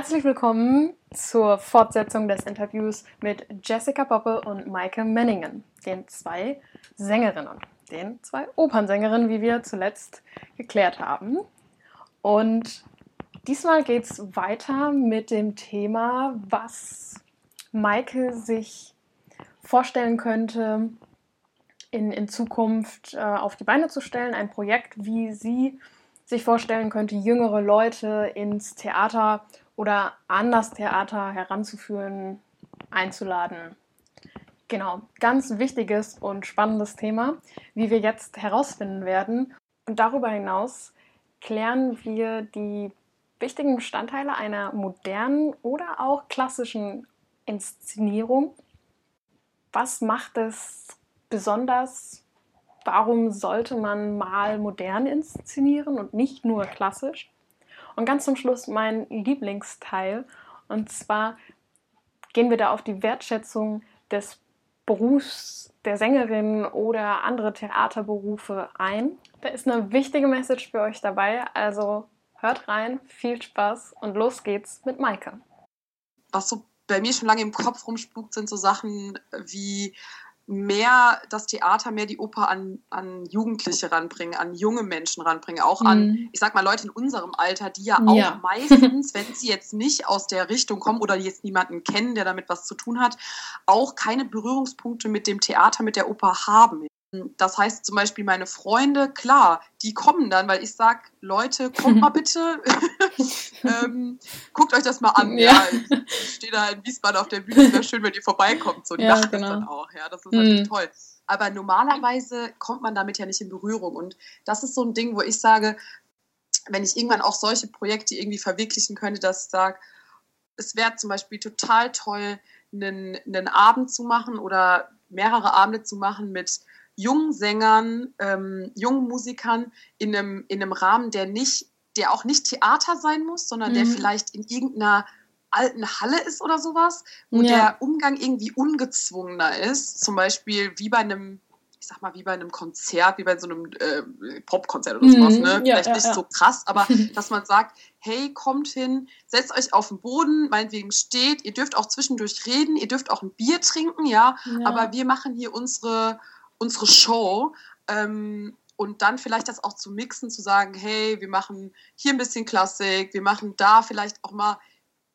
Herzlich willkommen zur Fortsetzung des Interviews mit Jessica Poppe und Maike Menningen, den zwei Sängerinnen, den zwei Opernsängerinnen, wie wir zuletzt geklärt haben. Und diesmal geht es weiter mit dem Thema, was Maike sich vorstellen könnte, in, in Zukunft äh, auf die Beine zu stellen. Ein Projekt, wie sie sich vorstellen könnte, jüngere Leute ins Theater oder an das Theater heranzuführen, einzuladen. Genau, ganz wichtiges und spannendes Thema, wie wir jetzt herausfinden werden. Und darüber hinaus klären wir die wichtigen Bestandteile einer modernen oder auch klassischen Inszenierung. Was macht es besonders? Warum sollte man mal modern inszenieren und nicht nur klassisch? Und ganz zum Schluss mein Lieblingsteil. Und zwar gehen wir da auf die Wertschätzung des Berufs der Sängerin oder andere Theaterberufe ein. Da ist eine wichtige Message für euch dabei. Also hört rein, viel Spaß und los geht's mit Maike. Was so bei mir schon lange im Kopf rumspukt, sind so Sachen wie mehr das Theater, mehr die Oper an, an Jugendliche ranbringen, an junge Menschen ranbringen, auch an, mhm. ich sag mal, Leute in unserem Alter, die ja auch ja. meistens, wenn sie jetzt nicht aus der Richtung kommen oder jetzt niemanden kennen, der damit was zu tun hat, auch keine Berührungspunkte mit dem Theater, mit der Oper haben. Das heißt zum Beispiel meine Freunde, klar, die kommen dann, weil ich sage, Leute, kommt mal bitte, ähm, guckt euch das mal an. Ja. ja. Ich stehe da in Wiesbaden auf der Bühne, wäre schön, wenn ihr vorbeikommt. So, die ja, machen genau. dann auch, ja, das ist natürlich mhm. toll. Aber normalerweise kommt man damit ja nicht in Berührung. Und das ist so ein Ding, wo ich sage, wenn ich irgendwann auch solche Projekte irgendwie verwirklichen könnte, dass ich sage, es wäre zum Beispiel total toll, einen, einen Abend zu machen oder mehrere Abende zu machen mit jungen Sängern, ähm, jungen Musikern in einem, in einem Rahmen, der nicht, der auch nicht Theater sein muss, sondern mhm. der vielleicht in irgendeiner alten Halle ist oder sowas, wo ja. der Umgang irgendwie ungezwungener ist. Zum Beispiel wie bei einem, ich sag mal, wie bei einem Konzert, wie bei so einem äh, Popkonzert oder sowas, mhm. ne? Ja, Vielleicht ja, nicht so krass, aber dass man sagt, hey, kommt hin, setzt euch auf den Boden, meinetwegen steht, ihr dürft auch zwischendurch reden, ihr dürft auch ein Bier trinken, ja, aber wir machen hier unsere unsere Show. Ähm, und dann vielleicht das auch zu mixen, zu sagen, hey, wir machen hier ein bisschen Klassik, wir machen da vielleicht auch mal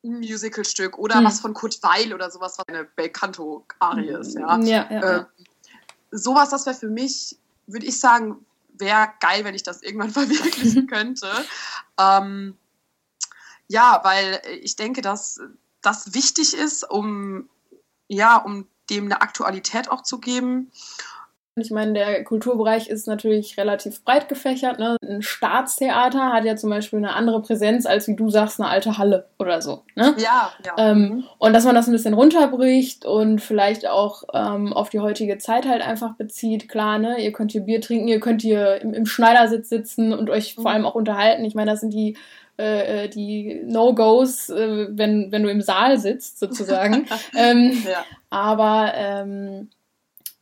ein Musicalstück oder mhm. was von Kurt Weil oder sowas, was eine Belcanto-Arie ist. Ja, ja, ja, ähm, Sowas, das wäre für mich, würde ich sagen, wäre geil, wenn ich das irgendwann verwirklichen könnte. ähm, ja, weil ich denke, dass das wichtig ist, um, ja, um dem eine Aktualität auch zu geben. Ich meine, der Kulturbereich ist natürlich relativ breit gefächert. Ne? Ein Staatstheater hat ja zum Beispiel eine andere Präsenz als, wie du sagst, eine alte Halle oder so. Ne? Ja, ja. Ähm, mhm. und dass man das ein bisschen runterbricht und vielleicht auch ähm, auf die heutige Zeit halt einfach bezieht. Klar, ne? ihr könnt hier Bier trinken, ihr könnt hier im, im Schneidersitz sitzen und euch mhm. vor allem auch unterhalten. Ich meine, das sind die äh, äh, die No-Gos, äh, wenn, wenn du im Saal sitzt, sozusagen. ähm, ja. Aber ähm,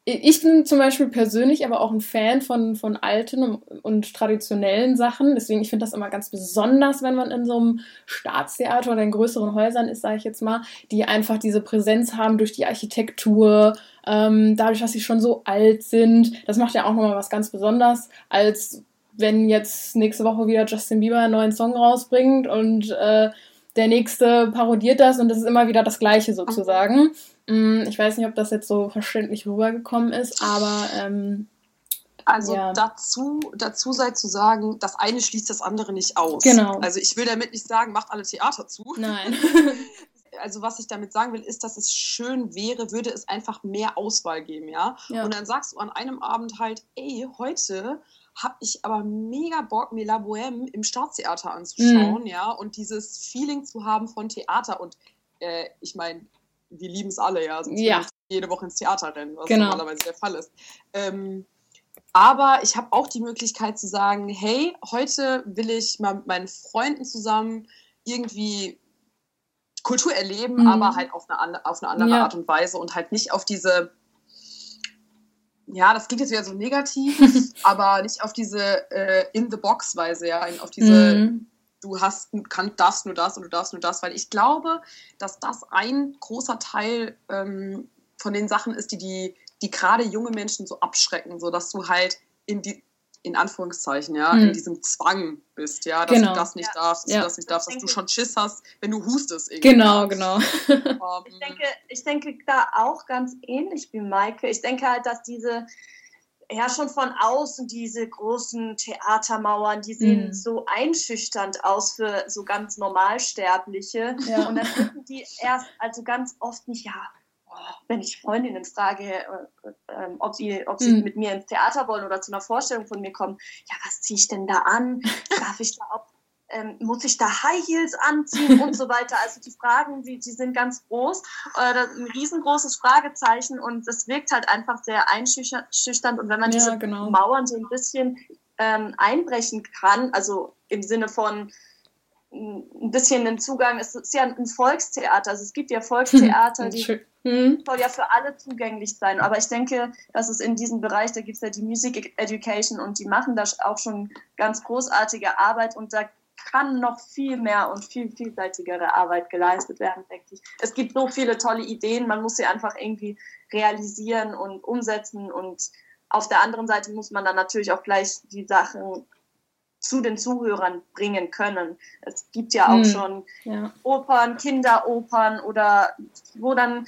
ich bin zum Beispiel persönlich aber auch ein Fan von, von alten und traditionellen Sachen. Deswegen, ich finde das immer ganz besonders, wenn man in so einem Staatstheater oder in größeren Häusern ist, sage ich jetzt mal, die einfach diese Präsenz haben durch die Architektur, ähm, dadurch, dass sie schon so alt sind. Das macht ja auch nochmal was ganz Besonderes, als wenn jetzt nächste Woche wieder Justin Bieber einen neuen Song rausbringt und äh, der nächste parodiert das und das ist immer wieder das Gleiche sozusagen. Mm, ich weiß nicht, ob das jetzt so verständlich rübergekommen ist, aber. Ähm, also ja. dazu, dazu sei zu sagen, das eine schließt das andere nicht aus. Genau. Also ich will damit nicht sagen, macht alle Theater zu. Nein. also was ich damit sagen will, ist, dass es schön wäre, würde es einfach mehr Auswahl geben, ja. ja. Und dann sagst du an einem Abend halt, ey, heute habe ich aber mega Bock, mir La Bohème im Staatstheater anzuschauen, mhm. ja, und dieses Feeling zu haben von Theater. Und äh, ich meine, wir lieben es alle, ja. Sonst ja. jede Woche ins Theater rennen, was genau. normalerweise der Fall ist. Ähm, aber ich habe auch die Möglichkeit zu sagen, hey, heute will ich mal mit meinen Freunden zusammen irgendwie Kultur erleben, mhm. aber halt auf eine, auf eine andere ja. Art und Weise und halt nicht auf diese, ja, das klingt jetzt wieder so negativ, aber nicht auf diese äh, In-the-Box-Weise, ja, auf diese, mhm du hast, kann, darfst nur das und du darfst nur das, weil ich glaube, dass das ein großer Teil ähm, von den Sachen ist, die, die, die gerade junge Menschen so abschrecken, so dass du halt in die, in Anführungszeichen, ja, hm. in diesem Zwang bist, ja, dass genau. du das nicht ja. darfst, dass ja. du das nicht darfst, dass du schon Schiss hast, wenn du hustest. Irgendwie. Genau, genau. Um, ich, denke, ich denke da auch ganz ähnlich wie Maike. Ich denke halt, dass diese, ja, schon von außen diese großen Theatermauern, die sehen mhm. so einschüchternd aus für so ganz Normalsterbliche. Ja. Und dann finden die erst, also ganz oft nicht, ja, wenn ich Freundinnen frage, äh, äh, ob sie, ob sie mhm. mit mir ins Theater wollen oder zu einer Vorstellung von mir kommen, ja, was ziehe ich denn da an? Darf ich da auch, ähm, muss ich da High Heels anziehen und so weiter? Also die Fragen, die, die sind ganz groß, äh, ein riesengroßes Fragezeichen und das wirkt halt einfach sehr einschüchternd und wenn man ja, diese genau. Mauern so ein bisschen ähm, einbrechen kann, also im Sinne von ein bisschen den Zugang, es ist ja ein Volkstheater, also es gibt ja Volkstheater, die hm. soll ja für alle zugänglich sein. Aber ich denke, dass es in diesem Bereich, da gibt es ja die Music Education und die machen da auch schon ganz großartige Arbeit und da kann noch viel mehr und viel vielseitigere Arbeit geleistet werden, denke ich. Es gibt so viele tolle Ideen, man muss sie einfach irgendwie realisieren und umsetzen und auf der anderen Seite muss man dann natürlich auch gleich die Sachen zu den Zuhörern bringen können. Es gibt ja auch hm, schon ja. Opern, Kinderopern oder wo dann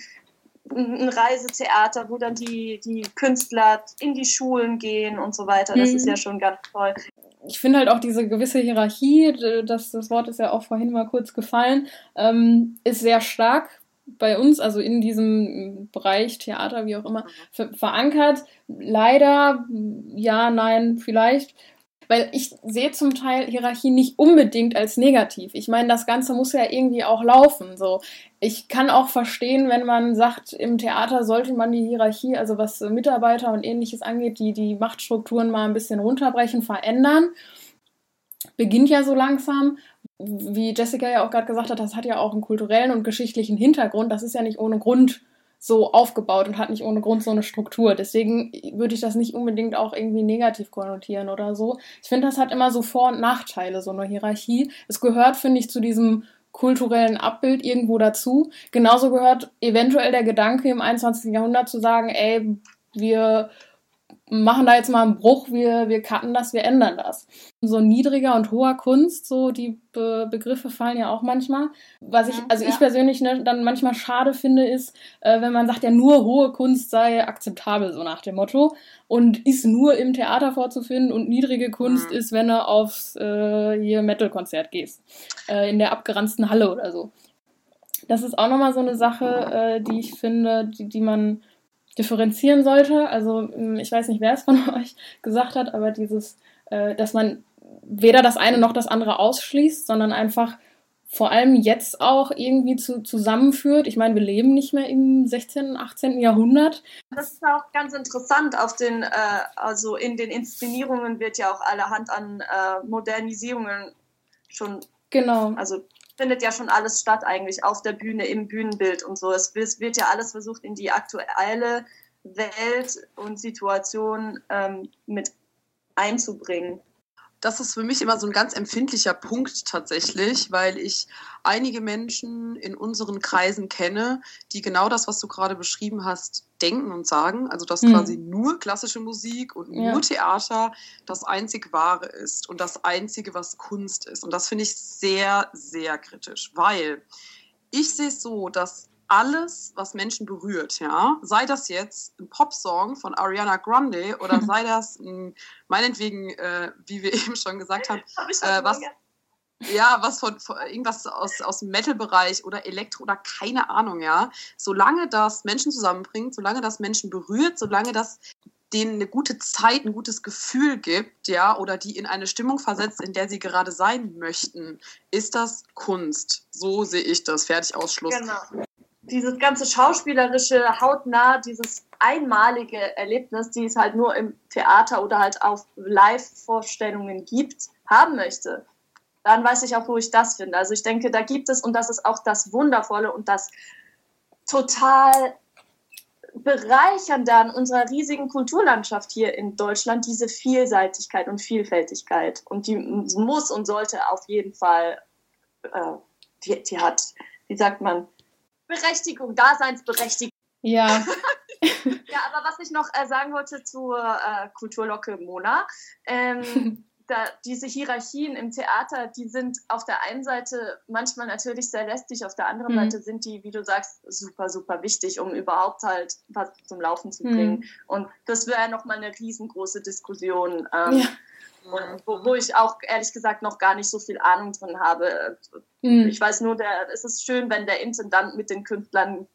ein Reisetheater, wo dann die, die Künstler in die Schulen gehen und so weiter. Das mhm. ist ja schon ganz toll. Ich finde halt auch diese gewisse Hierarchie, das, das Wort ist ja auch vorhin mal kurz gefallen, ähm, ist sehr stark bei uns, also in diesem Bereich Theater, wie auch immer, verankert. Leider, ja, nein, vielleicht weil ich sehe zum Teil Hierarchie nicht unbedingt als negativ. Ich meine, das Ganze muss ja irgendwie auch laufen. So, ich kann auch verstehen, wenn man sagt, im Theater sollte man die Hierarchie, also was Mitarbeiter und ähnliches angeht, die die Machtstrukturen mal ein bisschen runterbrechen, verändern. Beginnt ja so langsam. Wie Jessica ja auch gerade gesagt hat, das hat ja auch einen kulturellen und geschichtlichen Hintergrund. Das ist ja nicht ohne Grund so aufgebaut und hat nicht ohne Grund so eine Struktur. Deswegen würde ich das nicht unbedingt auch irgendwie negativ konnotieren oder so. Ich finde, das hat immer so Vor- und Nachteile, so eine Hierarchie. Es gehört, finde ich, zu diesem kulturellen Abbild irgendwo dazu. Genauso gehört eventuell der Gedanke im 21. Jahrhundert zu sagen, ey, wir machen da jetzt mal einen Bruch, wir, wir cutten das, wir ändern das. So niedriger und hoher Kunst, so die Be Begriffe fallen ja auch manchmal. Was ich, also ja. ich persönlich ne, dann manchmal schade finde, ist, äh, wenn man sagt, ja, nur hohe Kunst sei akzeptabel, so nach dem Motto. Und ist nur im Theater vorzufinden und niedrige Kunst mhm. ist, wenn du aufs äh, hier Metal-Konzert gehst. Äh, in der abgeranzten Halle oder so. Das ist auch nochmal so eine Sache, äh, die ich finde, die, die man differenzieren sollte. Also hm, ich weiß nicht, wer es von euch gesagt hat, aber dieses, äh, dass man weder das eine noch das andere ausschließt, sondern einfach vor allem jetzt auch irgendwie zu, zusammenführt. Ich meine, wir leben nicht mehr im 16., 18. Jahrhundert. Das ist auch ganz interessant. Auf den, äh, also in den Inszenierungen wird ja auch allerhand an äh, Modernisierungen schon. Genau. Also findet ja schon alles statt eigentlich auf der Bühne, im Bühnenbild und so. Es wird ja alles versucht, in die aktuelle Welt und Situation ähm, mit einzubringen das ist für mich immer so ein ganz empfindlicher Punkt tatsächlich, weil ich einige Menschen in unseren Kreisen kenne, die genau das, was du gerade beschrieben hast, denken und sagen. Also dass mhm. quasi nur klassische Musik und ja. nur Theater das einzig Wahre ist und das Einzige, was Kunst ist. Und das finde ich sehr, sehr kritisch, weil ich sehe es so, dass alles, was Menschen berührt, ja, sei das jetzt ein Popsong von Ariana Grande oder sei das ein, meinetwegen, äh, wie wir eben schon gesagt haben, Hab äh, was, ja, was von, von, irgendwas aus, aus dem Metal-Bereich oder Elektro oder keine Ahnung, ja, solange das Menschen zusammenbringt, solange das Menschen berührt, solange das denen eine gute Zeit, ein gutes Gefühl gibt, ja, oder die in eine Stimmung versetzt, in der sie gerade sein möchten, ist das Kunst. So sehe ich das. Fertig, Ausschluss. Genau dieses ganze schauspielerische, hautnah, dieses einmalige Erlebnis, die es halt nur im Theater oder halt auf Live-Vorstellungen gibt, haben möchte, dann weiß ich auch, wo ich das finde. Also ich denke, da gibt es, und das ist auch das Wundervolle und das total bereichern dann unserer riesigen Kulturlandschaft hier in Deutschland diese Vielseitigkeit und Vielfältigkeit. Und die muss und sollte auf jeden Fall, äh, die, die hat, wie sagt man, Berechtigung, Daseinsberechtigung. Ja. ja, aber was ich noch äh, sagen wollte zur äh, Kulturlocke Mona, ähm, da, diese Hierarchien im Theater, die sind auf der einen Seite manchmal natürlich sehr lästig, auf der anderen mhm. Seite sind die, wie du sagst, super, super wichtig, um überhaupt halt was zum Laufen zu bringen. Mhm. Und das wäre nochmal eine riesengroße Diskussion, ähm, ja. Wo, wo, ich auch ehrlich gesagt noch gar nicht so viel Ahnung drin habe. Mhm. Ich weiß nur, der, es ist schön, wenn der Intendant mit den Künstlern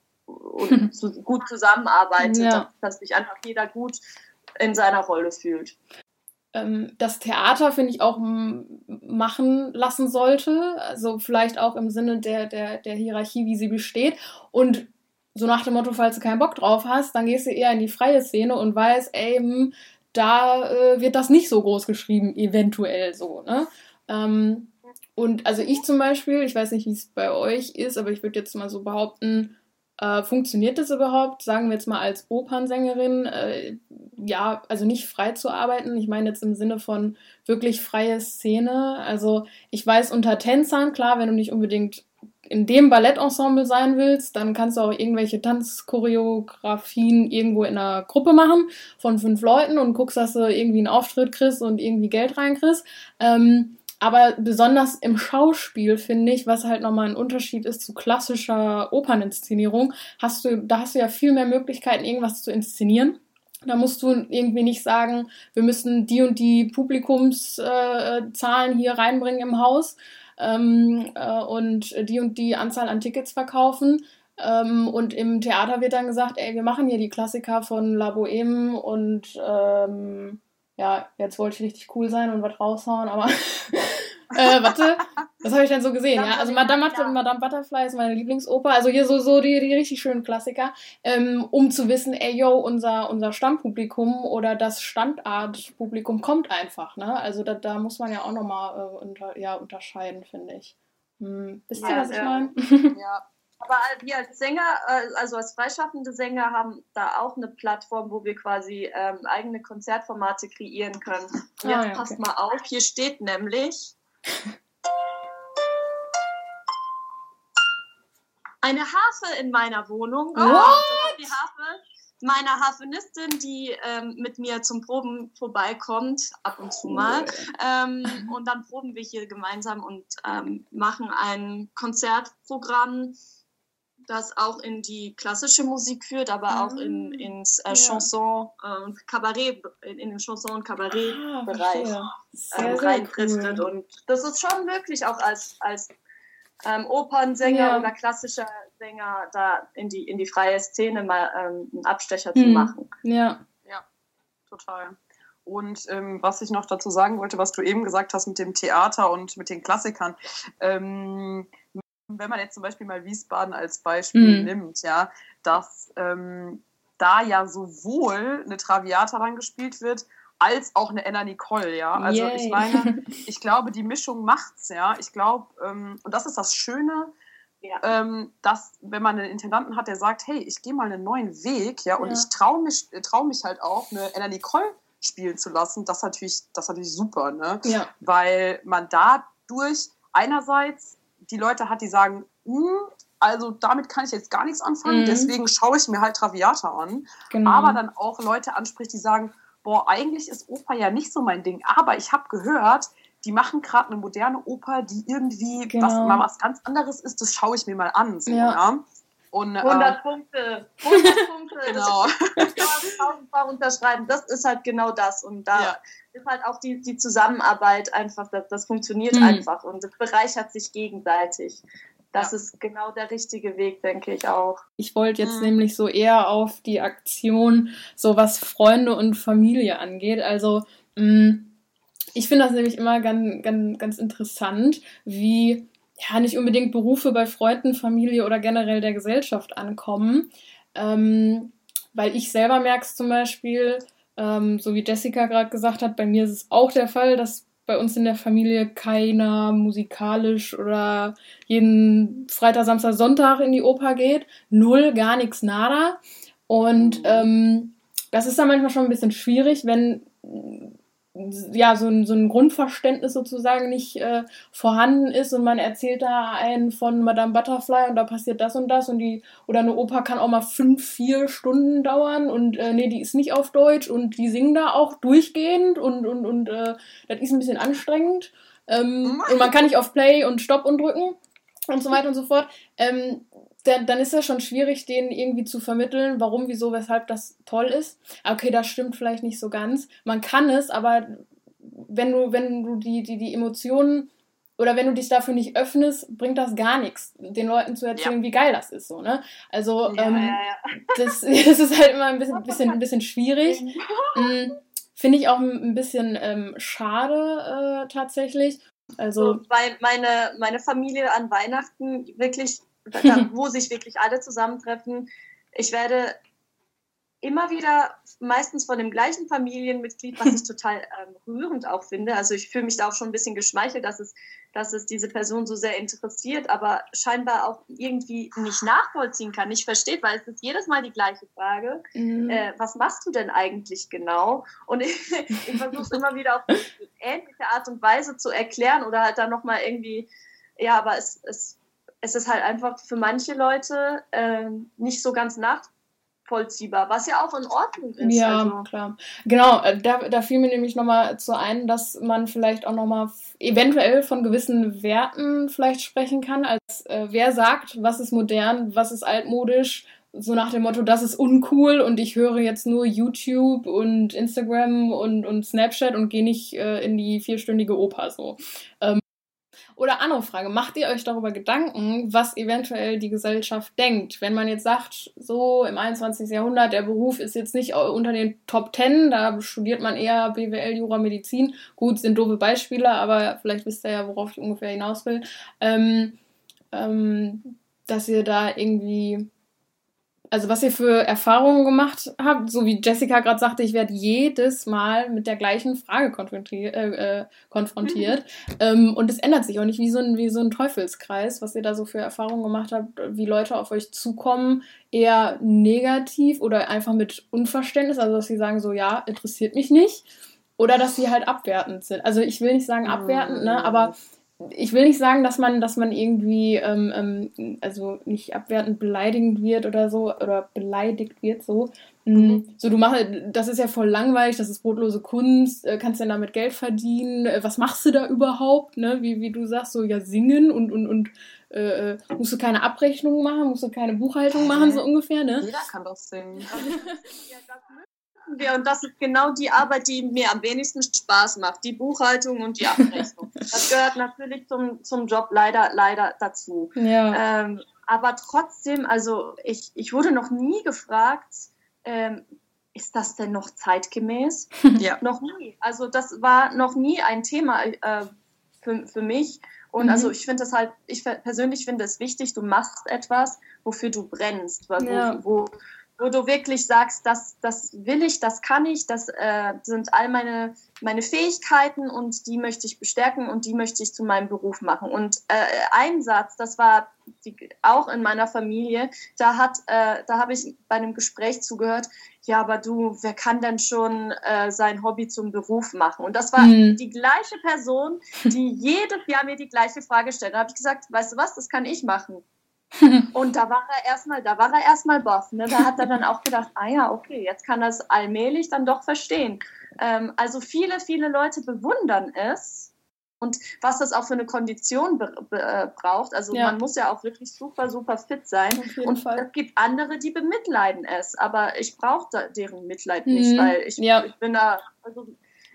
zu, gut zusammenarbeitet, ja. dass sich einfach jeder gut in seiner Rolle fühlt ähm, das Theater, finde ich, auch machen lassen sollte. Also vielleicht auch im Sinne der, der, der Hierarchie, wie sie besteht. Und so nach dem Motto, falls du keinen Bock drauf hast, dann gehst du eher in die freie Szene und weißt, ey, da äh, wird das nicht so groß geschrieben, eventuell so, ne? Ähm, und also ich zum Beispiel, ich weiß nicht, wie es bei euch ist, aber ich würde jetzt mal so behaupten, äh, funktioniert das überhaupt, sagen wir jetzt mal als Opernsängerin, äh, ja, also nicht frei zu arbeiten. Ich meine jetzt im Sinne von wirklich freie Szene. Also ich weiß unter Tänzern, klar, wenn du nicht unbedingt in dem Ballettensemble sein willst, dann kannst du auch irgendwelche Tanzchoreografien irgendwo in einer Gruppe machen von fünf Leuten und guckst, dass du irgendwie einen Auftritt kriegst und irgendwie Geld reinkriegst. Ähm, aber besonders im Schauspiel finde ich, was halt nochmal ein Unterschied ist zu klassischer Operninszenierung, hast du, da hast du ja viel mehr Möglichkeiten, irgendwas zu inszenieren. Da musst du irgendwie nicht sagen, wir müssen die und die Publikumszahlen äh, hier reinbringen im Haus ähm, äh, und die und die Anzahl an Tickets verkaufen. Ähm, und im Theater wird dann gesagt, ey, wir machen hier die Klassiker von La Boheme und ähm, ja, jetzt wollte ich richtig cool sein und was raushauen, aber äh, warte, was habe ich denn so gesehen? ja, also Madame, ja. Madame Butterfly ist meine Lieblingsoper, also hier so, so die, die richtig schönen Klassiker, ähm, um zu wissen, ey, yo, unser, unser Stammpublikum oder das Standartpublikum kommt einfach, ne? Also da, da muss man ja auch nochmal äh, unter, ja, unterscheiden, finde ich. Hm, wisst ihr, ja, was ich meine? Ja, aber wir als Sänger, äh, also als freischaffende Sänger, haben da auch eine Plattform, wo wir quasi ähm, eigene Konzertformate kreieren können. Und jetzt ah, ja, passt okay. mal auf, hier steht nämlich eine Harfe in meiner Wohnung. Oh, die Harfe meiner Harfenistin, die ähm, mit mir zum Proben vorbeikommt, ab und zu mal. Ähm, und dann proben wir hier gemeinsam und ähm, machen ein Konzertprogramm das auch in die klassische Musik führt, aber ah, auch in, ins äh, Chanson und äh, Kabarett, in, in, den Chanson- und Kabarettbereich ah, ähm, reinfristet. Cool. Und das ist schon möglich, auch als, als ähm, Opernsänger ja. oder klassischer Sänger da in die, in die freie Szene mal ähm, einen Abstecher hm. zu machen. Ja. Ja, total. Und ähm, was ich noch dazu sagen wollte, was du eben gesagt hast mit dem Theater und mit den Klassikern. Ähm, wenn man jetzt zum Beispiel mal Wiesbaden als Beispiel mhm. nimmt, ja, dass ähm, da ja sowohl eine Traviata dann gespielt wird, als auch eine Enna Nicole, ja. Also Yay. ich meine, ich glaube, die Mischung macht's, ja. Ich glaube, ähm, und das ist das Schöne, ja. ähm, dass wenn man einen Intendanten hat, der sagt, hey, ich gehe mal einen neuen Weg, ja, und ja. ich traue mich, trau mich halt auch, eine Enna Nicole spielen zu lassen, das ist natürlich, das ist natürlich super, ne? Ja. Weil man dadurch einerseits die Leute hat, die sagen, hm, also damit kann ich jetzt gar nichts anfangen, mhm. deswegen schaue ich mir halt Traviata an. Genau. Aber dann auch Leute anspricht, die sagen, boah, eigentlich ist Oper ja nicht so mein Ding, aber ich habe gehört, die machen gerade eine moderne Oper, die irgendwie genau. was, mal was ganz anderes ist, das schaue ich mir mal an. So, ja. ja. Und, 100 äh, Punkte, 100 Punkte, genau. tausendfach unterschreiben, das ist halt genau das. Und da ja. ist halt auch die, die Zusammenarbeit einfach, das, das funktioniert mhm. einfach und es bereichert sich gegenseitig. Das ja. ist genau der richtige Weg, denke ich auch. Ich wollte jetzt mhm. nämlich so eher auf die Aktion, so was Freunde und Familie angeht. Also, mh, mm, ich finde das nämlich immer ganz, ganz, ganz interessant, wie ja nicht unbedingt Berufe bei Freunden, Familie oder generell der Gesellschaft ankommen. Ähm, weil ich selber merke es zum Beispiel, ähm, so wie Jessica gerade gesagt hat, bei mir ist es auch der Fall, dass bei uns in der Familie keiner musikalisch oder jeden Freitag, Samstag, Sonntag in die Oper geht. Null, gar nichts, nada. Und ähm, das ist dann manchmal schon ein bisschen schwierig, wenn ja, so ein, so ein Grundverständnis sozusagen nicht äh, vorhanden ist und man erzählt da einen von Madame Butterfly und da passiert das und das und die, oder eine Oper kann auch mal fünf, vier Stunden dauern und äh, nee, die ist nicht auf Deutsch und die singen da auch durchgehend und, und, und äh, das ist ein bisschen anstrengend. Ähm, und man kann nicht auf Play und Stopp und drücken und so weiter und so fort. Ähm, dann, dann ist das schon schwierig, denen irgendwie zu vermitteln, warum, wieso, weshalb das toll ist. Okay, das stimmt vielleicht nicht so ganz. Man kann es, aber wenn du, wenn du die, die, die Emotionen oder wenn du dich dafür nicht öffnest, bringt das gar nichts, den Leuten zu erzählen, ja. wie geil das ist. So, ne? Also ja, ähm, ja, das, das, ist halt immer ein bisschen, bisschen, ein bisschen schwierig. Mhm. Finde ich auch ein bisschen ähm, schade äh, tatsächlich. Also, so, weil meine, meine Familie an Weihnachten wirklich da, wo sich wirklich alle zusammentreffen. Ich werde immer wieder meistens von dem gleichen Familienmitglied, was ich total ähm, rührend auch finde. Also ich fühle mich da auch schon ein bisschen geschmeichelt, dass es, dass es diese Person so sehr interessiert, aber scheinbar auch irgendwie nicht nachvollziehen kann, nicht versteht, weil es ist jedes Mal die gleiche Frage. Mhm. Äh, was machst du denn eigentlich genau? Und ich, ich versuche es immer wieder auf eine ähnliche Art und Weise zu erklären oder halt dann nochmal irgendwie, ja, aber es, es es ist halt einfach für manche Leute äh, nicht so ganz nachvollziehbar, was ja auch in Ordnung ist. Ja, also. klar. Genau, äh, da, da fiel mir nämlich nochmal zu ein, dass man vielleicht auch nochmal eventuell von gewissen Werten vielleicht sprechen kann, als äh, wer sagt, was ist modern, was ist altmodisch, so nach dem Motto, das ist uncool und ich höre jetzt nur YouTube und Instagram und, und Snapchat und gehe nicht äh, in die vierstündige Oper so. Ähm, oder andere Frage, macht ihr euch darüber Gedanken, was eventuell die Gesellschaft denkt? Wenn man jetzt sagt, so im 21. Jahrhundert, der Beruf ist jetzt nicht unter den Top 10, da studiert man eher BWL, Jura, Medizin. Gut, sind doofe Beispiele, aber vielleicht wisst ihr ja, worauf ich ungefähr hinaus will. Ähm, ähm, dass ihr da irgendwie also was ihr für Erfahrungen gemacht habt, so wie Jessica gerade sagte, ich werde jedes Mal mit der gleichen Frage konfrontiert. Äh, äh, konfrontiert. Mhm. Ähm, und es ändert sich auch nicht wie so, ein, wie so ein Teufelskreis, was ihr da so für Erfahrungen gemacht habt, wie Leute auf euch zukommen, eher negativ oder einfach mit Unverständnis, also dass sie sagen so, ja, interessiert mich nicht. Oder dass sie halt abwertend sind. Also ich will nicht sagen abwertend, ne, aber ich will nicht sagen, dass man, dass man irgendwie, ähm, ähm, also nicht abwertend beleidigend wird oder so, oder beleidigt wird so. Mm, mhm. So, du machst, das ist ja voll langweilig, das ist brotlose Kunst, äh, kannst ja damit Geld verdienen, äh, was machst du da überhaupt, ne? Wie, wie du sagst, so, ja, singen und, und, und äh, äh musst du keine Abrechnung machen, musst du keine Buchhaltung machen, so ungefähr, ne? Jeder kann doch singen. wir und das ist genau die Arbeit, die mir am wenigsten Spaß macht, die Buchhaltung und die Abrechnung. das gehört natürlich zum, zum Job leider, leider dazu. Ja. Ähm, aber trotzdem, also ich, ich wurde noch nie gefragt, ähm, ist das denn noch zeitgemäß? Ja. noch nie. Also das war noch nie ein Thema äh, für, für mich. Und mhm. also ich finde das halt, ich persönlich finde es wichtig, du machst etwas, wofür du brennst, wo, ja. wo, wo du wirklich sagst, das, das will ich, das kann ich, das äh, sind all meine, meine Fähigkeiten und die möchte ich bestärken und die möchte ich zu meinem Beruf machen. Und äh, ein Satz, das war die, auch in meiner Familie, da hat, äh, da habe ich bei einem Gespräch zugehört, ja, aber du, wer kann denn schon äh, sein Hobby zum Beruf machen? Und das war mhm. die gleiche Person, die jedes Jahr mir die gleiche Frage stellt. Da habe ich gesagt, weißt du was, das kann ich machen. Und da war er erstmal, da war er erstmal baff. Ne? Da hat er dann auch gedacht, ah ja, okay, jetzt kann er es allmählich dann doch verstehen. Ähm, also viele, viele Leute bewundern es und was das auch für eine Kondition äh, braucht. Also ja. man muss ja auch wirklich super, super fit sein. Und Fall. es gibt andere, die bemitleiden es, aber ich brauche deren Mitleid nicht, mhm. weil ich, ja. ich bin da, also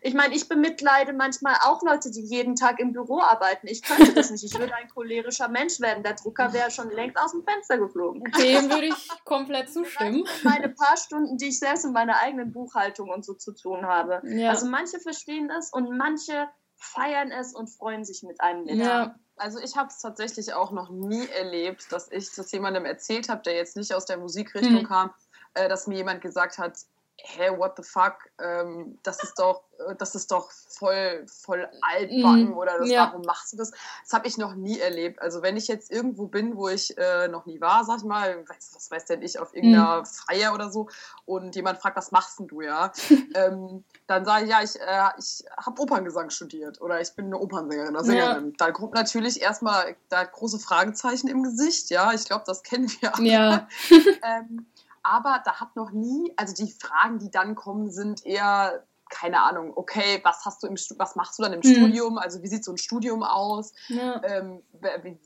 ich meine, ich bemitleide manchmal auch Leute, die jeden Tag im Büro arbeiten. Ich könnte das nicht. Ich würde ein cholerischer Mensch werden. Der Drucker wäre schon längst aus dem Fenster geflogen. Dem würde ich komplett zustimmen. Meine paar Stunden, die ich selbst in meiner eigenen Buchhaltung und so zu tun habe. Ja. Also manche verstehen das und manche feiern es und freuen sich mit einem mit. Ja. Also ich habe es tatsächlich auch noch nie erlebt, dass ich das jemandem erzählt habe, der jetzt nicht aus der Musikrichtung hm. kam, äh, dass mir jemand gesagt hat, hä, what the fuck, ähm, das ist doch, äh, das ist doch voll, voll altbacken mm, oder das, ja. warum machst du das? Das habe ich noch nie erlebt. Also wenn ich jetzt irgendwo bin, wo ich äh, noch nie war, sag ich mal, was, was weiß denn ich, auf irgendeiner mm. Feier oder so und jemand fragt, was machst denn du, ja? ähm, dann sage ich, ja, ich, äh, ich habe Operngesang studiert oder ich bin eine Opernsängerin oder Sängerin. Ja. Da kommt natürlich erstmal da große Fragezeichen im Gesicht, ja, ich glaube, das kennen wir alle. Ja. ähm, aber da hat noch nie, also die Fragen, die dann kommen, sind eher keine Ahnung, okay, was hast du im was machst du dann im hm. Studium? Also wie sieht so ein Studium aus? Ja. Ähm, wie,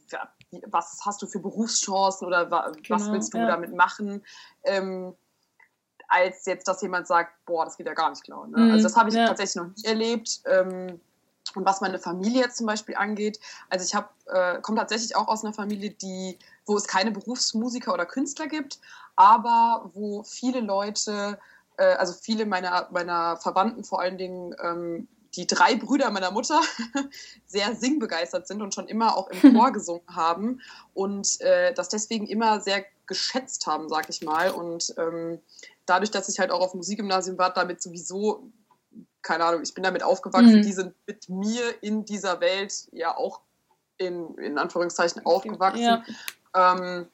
was hast du für Berufschancen oder wa, genau, was willst du ja. damit machen? Ähm, als jetzt, dass jemand sagt, boah, das geht ja gar nicht klar. Ne? Mhm. Also das habe ich ja. tatsächlich noch nie erlebt. Ähm, und was meine Familie jetzt zum Beispiel angeht, also ich habe, äh, komme tatsächlich auch aus einer Familie, die, wo es keine Berufsmusiker oder Künstler gibt, aber wo viele Leute, äh, also viele meiner, meiner Verwandten vor allen Dingen, ähm, die drei Brüder meiner Mutter sehr singbegeistert sind und schon immer auch im Chor gesungen haben und äh, das deswegen immer sehr geschätzt haben, sag ich mal. Und ähm, dadurch, dass ich halt auch auf Musikgymnasium war, damit sowieso keine Ahnung, ich bin damit aufgewachsen, mhm. die sind mit mir in dieser Welt ja auch in, in Anführungszeichen aufgewachsen. Ja. Ähm,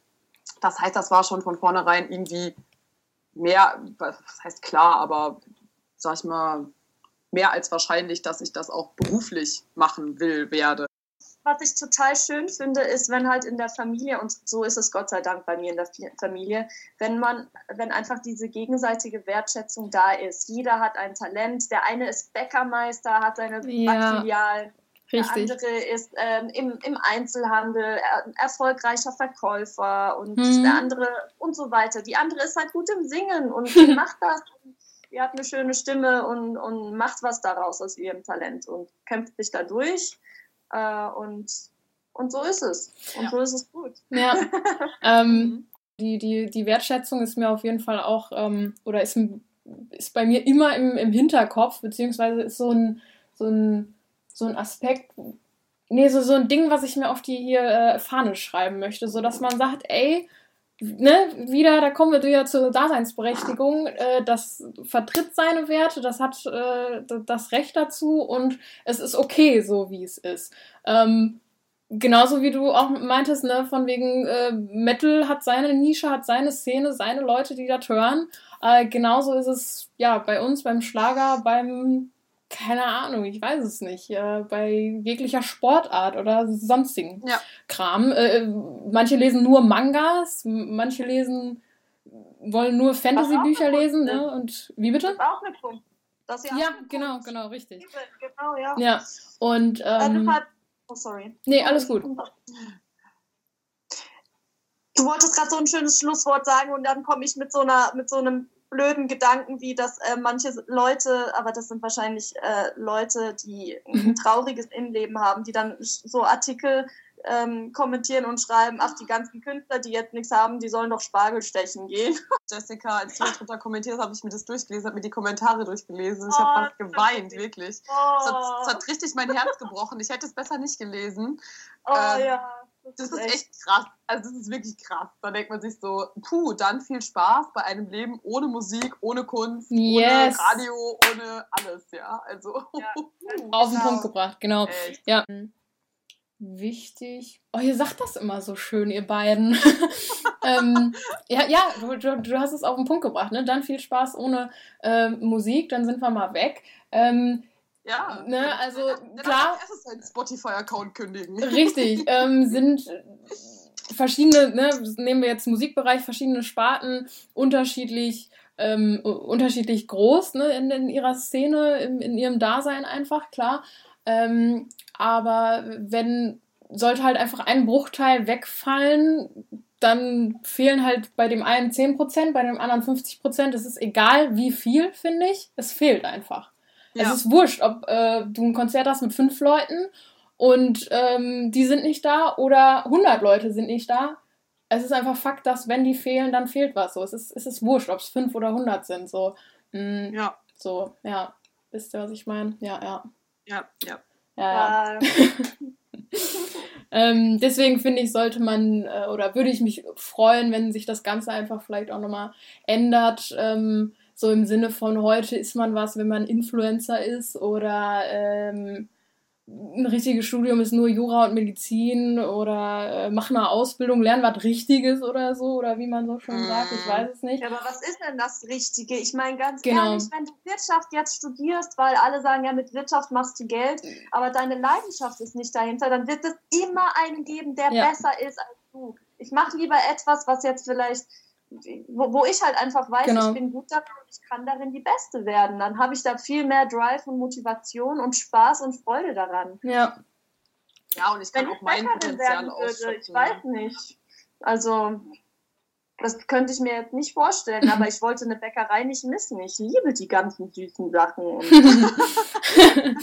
das heißt, das war schon von vornherein irgendwie mehr, was heißt klar, aber sag ich mal, mehr als wahrscheinlich, dass ich das auch beruflich machen will, werde was ich total schön finde, ist, wenn halt in der Familie, und so ist es Gott sei Dank bei mir in der Familie, wenn man, wenn einfach diese gegenseitige Wertschätzung da ist. Jeder hat ein Talent. Der eine ist Bäckermeister, hat seine ja. Backfilialen. Der andere ist ähm, im, im Einzelhandel er, erfolgreicher Verkäufer und hm. der andere und so weiter. Die andere ist halt gut im Singen und macht das. Und die hat eine schöne Stimme und, und macht was daraus aus ihrem Talent und kämpft sich da durch. Äh, und, und so ist es. Und ja. so ist es gut. Ja. ähm, mhm. die, die, die Wertschätzung ist mir auf jeden Fall auch, ähm, oder ist, ist bei mir immer im, im Hinterkopf, beziehungsweise ist so ein, so ein, so ein Aspekt, nee, so, so ein Ding, was ich mir auf die hier äh, Fahne schreiben möchte, so dass man sagt, ey, ne, wieder, da kommen wir wieder zur Daseinsberechtigung. Äh, das vertritt seine Werte, das hat äh, das Recht dazu und es ist okay, so wie es ist. Ähm, genauso wie du auch meintest, ne, von wegen äh, Metal hat seine Nische, hat seine Szene, seine Leute, die das hören. Äh, genauso ist es ja bei uns beim Schlager, beim keine Ahnung, ich weiß es nicht, äh, bei jeglicher Sportart oder sonstigen ja. Kram. Äh, manche lesen nur Mangas, manche lesen, wollen nur Fantasy-Bücher lesen, ne? Und wie bitte? Das ist auch eine Punkt. Das ja, ja genau, genau, richtig. Genau, ja. Ja, und. Ähm, halt, oh, sorry. Nee, alles gut. Du wolltest gerade so ein schönes Schlusswort sagen und dann komme ich mit so einer, mit so einem blöden Gedanken, wie dass äh, manche Leute, aber das sind wahrscheinlich äh, Leute, die ein mhm. trauriges Innenleben haben, die dann so Artikel ähm, kommentieren und schreiben, ach, die ganzen Künstler, die jetzt nichts haben, die sollen doch Spargel stechen gehen. Jessica, als du drunter kommentiert habe ich mir das durchgelesen, habe mir die Kommentare durchgelesen. Ich habe oh, geweint, wirklich. Oh. Es, hat, es, hat, richtig mein Herz gebrochen. Ich hätte es besser nicht gelesen. Oh ähm, ja. Das, ist echt krass. Also das ist wirklich krass. Da denkt man sich so, puh, dann viel Spaß bei einem Leben ohne Musik, ohne Kunst, yes. ohne Radio, ohne alles, ja. Also ja, auf den Punkt gebracht, genau. Echt. Ja. Wichtig. Oh, ihr sagt das immer so schön, ihr beiden. ähm, ja, ja, du, du, du, hast es auf den Punkt gebracht, ne? Dann viel Spaß ohne äh, Musik, dann sind wir mal weg. Ähm, ja, ne, also ja, klar. Erstes seinen Spotify-Account kündigen. Richtig, ähm, sind verschiedene, ne, nehmen wir jetzt Musikbereich, verschiedene Sparten, unterschiedlich, ähm, unterschiedlich groß, ne, in, in ihrer Szene, in, in ihrem Dasein einfach, klar. Ähm, aber wenn sollte halt einfach ein Bruchteil wegfallen, dann fehlen halt bei dem einen 10%, bei dem anderen 50%. Es ist egal, wie viel, finde ich. Es fehlt einfach. Ja. Es ist wurscht, ob äh, du ein Konzert hast mit fünf Leuten und ähm, die sind nicht da oder 100 Leute sind nicht da. Es ist einfach Fakt, dass wenn die fehlen, dann fehlt was. So, es ist, es ist wurscht, ob es fünf oder 100 sind. So, mm, ja. So, ja. Wisst ihr, was ich meine? Ja, ja. Ja, ja. Ja, ja. ähm, deswegen finde ich, sollte man äh, oder würde ich mich freuen, wenn sich das Ganze einfach vielleicht auch nochmal ändert. Ähm, so im Sinne von heute ist man was, wenn man Influencer ist oder ähm, ein richtiges Studium ist nur Jura und Medizin oder äh, mach eine Ausbildung, lern was Richtiges oder so oder wie man so schon sagt, ich weiß es nicht. Aber was ist denn das Richtige? Ich meine ganz genau. ehrlich, wenn du Wirtschaft jetzt studierst, weil alle sagen ja, mit Wirtschaft machst du Geld, aber deine Leidenschaft ist nicht dahinter, dann wird es immer einen geben, der ja. besser ist als du. Ich mache lieber etwas, was jetzt vielleicht wo, wo ich halt einfach weiß, genau. ich bin gut darin und ich kann darin die Beste werden. Dann habe ich da viel mehr Drive und Motivation und Spaß und Freude daran. Ja. Ja, und ich kann Wenn auch mein Potenzial würde, Ich weiß nicht. Also, das könnte ich mir jetzt nicht vorstellen, aber ich wollte eine Bäckerei nicht missen. Ich liebe die ganzen süßen Sachen.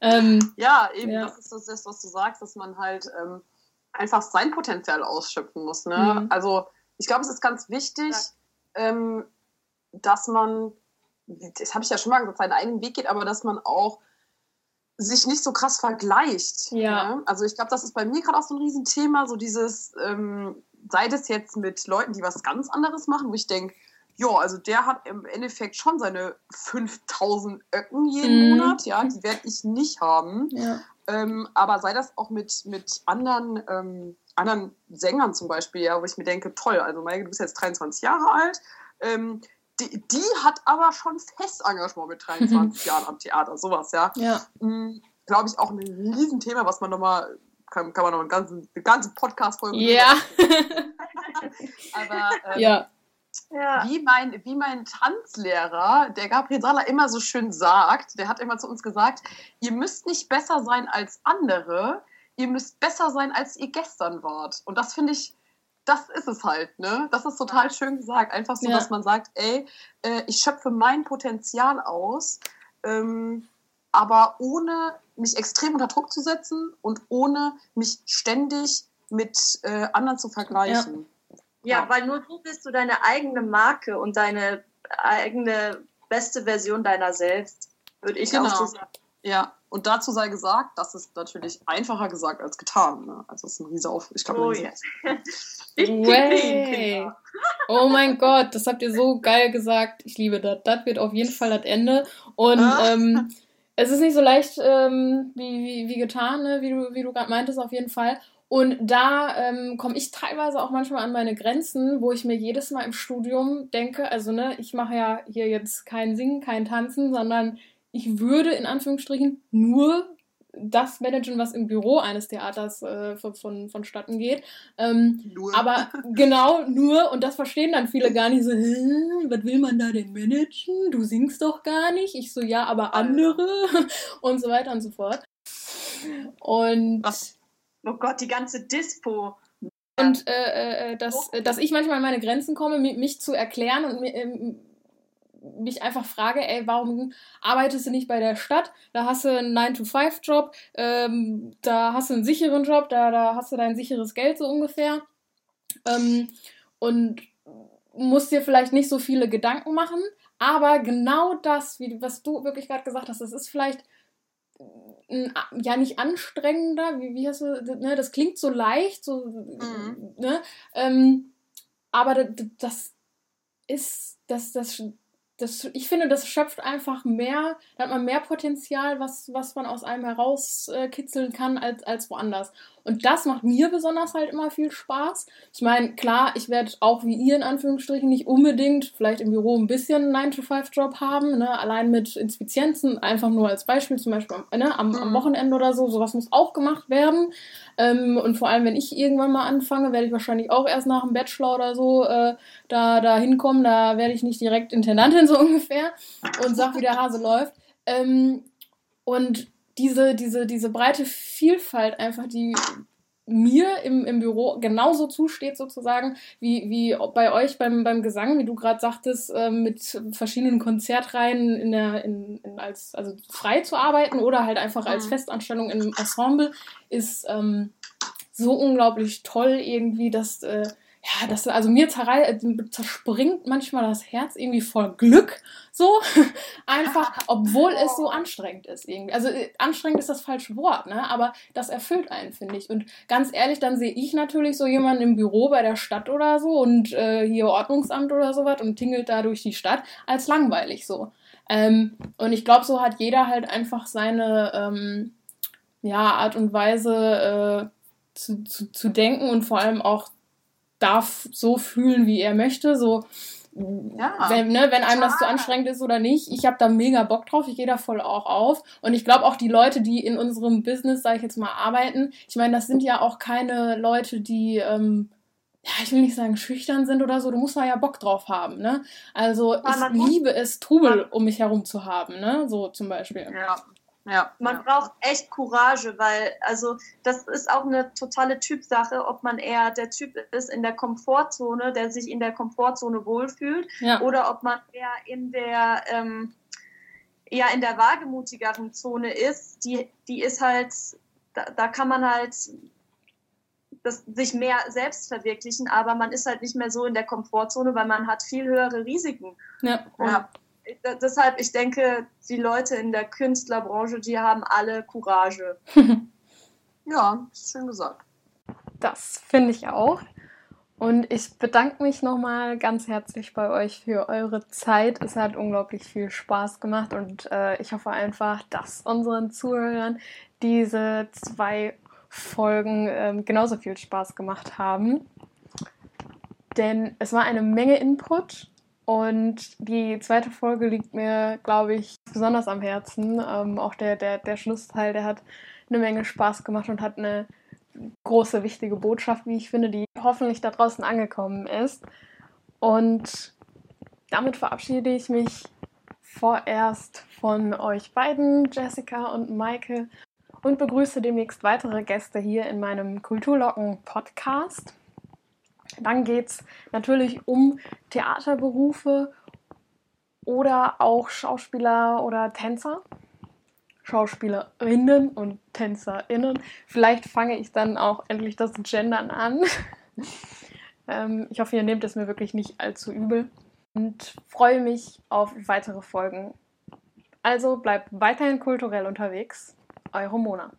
ähm, ja, eben, ja. das ist das, was du sagst, dass man halt ähm, einfach sein Potenzial ausschöpfen muss. Ne? Mhm. Also, ich glaube, es ist ganz wichtig, ähm, dass man, das habe ich ja schon mal gesagt, seinen eigenen Weg geht, aber dass man auch sich nicht so krass vergleicht. Ja. Ne? Also ich glaube, das ist bei mir gerade auch so ein Riesenthema, so dieses, ähm, sei das jetzt mit Leuten, die was ganz anderes machen, wo ich denke, ja, also der hat im Endeffekt schon seine 5000 Öcken jeden mhm. Monat, ja, die werde ich nicht haben. Ja. Ähm, aber sei das auch mit, mit anderen ähm, anderen Sängern zum Beispiel, ja, wo ich mir denke, toll, also Maike, du bist jetzt 23 Jahre alt, ähm, die, die, hat aber schon Festengagement mit 23 Jahren am Theater, sowas, ja. ja. Mhm, Glaube ich auch ein Riesenthema, was man nochmal, kann, kann man noch einen ganzen, eine ganze Podcast-Folge Ja. aber ähm, ja. Ja. Wie, mein, wie mein Tanzlehrer, der Gabriel Sala, immer so schön sagt, der hat immer zu uns gesagt, ihr müsst nicht besser sein als andere, ihr müsst besser sein, als ihr gestern wart. Und das finde ich, das ist es halt, ne? Das ist total schön gesagt. Einfach so, ja. dass man sagt, ey, äh, ich schöpfe mein Potenzial aus, ähm, aber ohne mich extrem unter Druck zu setzen und ohne mich ständig mit äh, anderen zu vergleichen. Ja. ja, weil nur du bist du deine eigene Marke und deine eigene beste Version deiner selbst, würde ich genau. auch so sagen. Ja, und dazu sei gesagt, das ist natürlich einfacher gesagt als getan. Ne? Also es ist ein riese Auf. Ich glaube, oh, yes. Way. oh mein Gott, das habt ihr so geil gesagt. Ich liebe das. Das wird auf jeden Fall das Ende. Und ah. ähm, es ist nicht so leicht ähm, wie, wie, wie getan, ne? wie du, wie du gerade meintest, auf jeden Fall. Und da ähm, komme ich teilweise auch manchmal an meine Grenzen, wo ich mir jedes Mal im Studium denke, also ne, ich mache ja hier jetzt kein Singen, kein Tanzen, sondern ich würde in Anführungsstrichen nur das managen, was im Büro eines Theaters äh, von, von, vonstatten geht. Ähm, nur. Aber genau, nur, und das verstehen dann viele gar nicht so, was will man da denn managen? Du singst doch gar nicht. Ich so, ja, aber andere und so weiter und so fort. Und. Was? Oh Gott, die ganze Dispo. Und äh, äh, dass, dass ich manchmal an meine Grenzen komme, mich zu erklären und mir. Mich einfach frage, ey, warum arbeitest du nicht bei der Stadt? Da hast du einen 9-to-5-Job, ähm, da hast du einen sicheren Job, da, da hast du dein sicheres Geld so ungefähr. Ähm, und musst dir vielleicht nicht so viele Gedanken machen, aber genau das, wie, was du wirklich gerade gesagt hast, das ist vielleicht ein, ja nicht anstrengender, wie, wie hast du, ne, das klingt so leicht, so, mhm. ne, ähm, aber das, das ist, das, das das, ich finde, das schöpft einfach mehr, da hat man mehr Potenzial, was, was man aus einem herauskitzeln kann, als, als woanders. Und das macht mir besonders halt immer viel Spaß. Ich meine, klar, ich werde auch wie ihr in Anführungsstrichen nicht unbedingt vielleicht im Büro ein bisschen einen 9-to-5-Job haben, ne? allein mit Inspizienzen, einfach nur als Beispiel, zum Beispiel ne? am, am mhm. Wochenende oder so, sowas muss auch gemacht werden. Ähm, und vor allem, wenn ich irgendwann mal anfange, werde ich wahrscheinlich auch erst nach dem Bachelor oder so äh, da, da hinkommen, da werde ich nicht direkt Intendantin so ungefähr und sag, wie der Hase läuft. Ähm, und diese, diese, diese breite Vielfalt einfach, die mir im, im Büro genauso zusteht, sozusagen, wie, wie bei euch beim, beim Gesang, wie du gerade sagtest, äh, mit verschiedenen Konzertreihen in der, in, in als, also frei zu arbeiten oder halt einfach als mhm. Festanstellung im Ensemble, ist ähm, so unglaublich toll irgendwie, dass äh, ja, das, also mir zerrei zerspringt manchmal das Herz irgendwie voll Glück, so einfach, obwohl es so anstrengend ist irgendwie. Also äh, anstrengend ist das falsche Wort, ne? Aber das erfüllt einen, finde ich. Und ganz ehrlich, dann sehe ich natürlich so jemanden im Büro bei der Stadt oder so und äh, hier Ordnungsamt oder sowas und tingelt da durch die Stadt als langweilig so. Ähm, und ich glaube, so hat jeder halt einfach seine ähm, ja, Art und Weise äh, zu, zu, zu denken und vor allem auch darf so fühlen, wie er möchte. So, ja, wenn, ne, wenn einem das zu anstrengend ist oder nicht. Ich habe da mega Bock drauf, ich gehe da voll auch auf. Und ich glaube auch die Leute, die in unserem Business, sage ich jetzt mal, arbeiten, ich meine, das sind ja auch keine Leute, die, ähm, ja, ich will nicht sagen schüchtern sind oder so, du musst da ja Bock drauf haben, ne? Also ich liebe es, Trubel um mich herum zu haben, ne? So zum Beispiel. Ja. Ja. Man ja. braucht echt Courage, weil also das ist auch eine totale Typsache, ob man eher der Typ ist in der Komfortzone, der sich in der Komfortzone wohlfühlt, ja. oder ob man eher in der ähm, ja in der wagemutigeren Zone ist. Die die ist halt da, da kann man halt das, sich mehr selbst verwirklichen, aber man ist halt nicht mehr so in der Komfortzone, weil man hat viel höhere Risiken. Ja. Und ja deshalb, ich denke, die Leute in der Künstlerbranche, die haben alle Courage. ja, schön gesagt. Das finde ich auch. Und ich bedanke mich nochmal ganz herzlich bei euch für eure Zeit. Es hat unglaublich viel Spaß gemacht und äh, ich hoffe einfach, dass unseren Zuhörern diese zwei Folgen äh, genauso viel Spaß gemacht haben. Denn es war eine Menge Input und die zweite Folge liegt mir, glaube ich, besonders am Herzen. Ähm, auch der, der, der Schlussteil, der hat eine Menge Spaß gemacht und hat eine große, wichtige Botschaft, wie ich finde, die hoffentlich da draußen angekommen ist. Und damit verabschiede ich mich vorerst von euch beiden, Jessica und Maike, und begrüße demnächst weitere Gäste hier in meinem Kulturlocken-Podcast. Dann geht es natürlich um Theaterberufe oder auch Schauspieler oder Tänzer. Schauspielerinnen und TänzerInnen. Vielleicht fange ich dann auch endlich das Gendern an. ähm, ich hoffe, ihr nehmt es mir wirklich nicht allzu übel und freue mich auf weitere Folgen. Also bleibt weiterhin kulturell unterwegs. Eure Mona.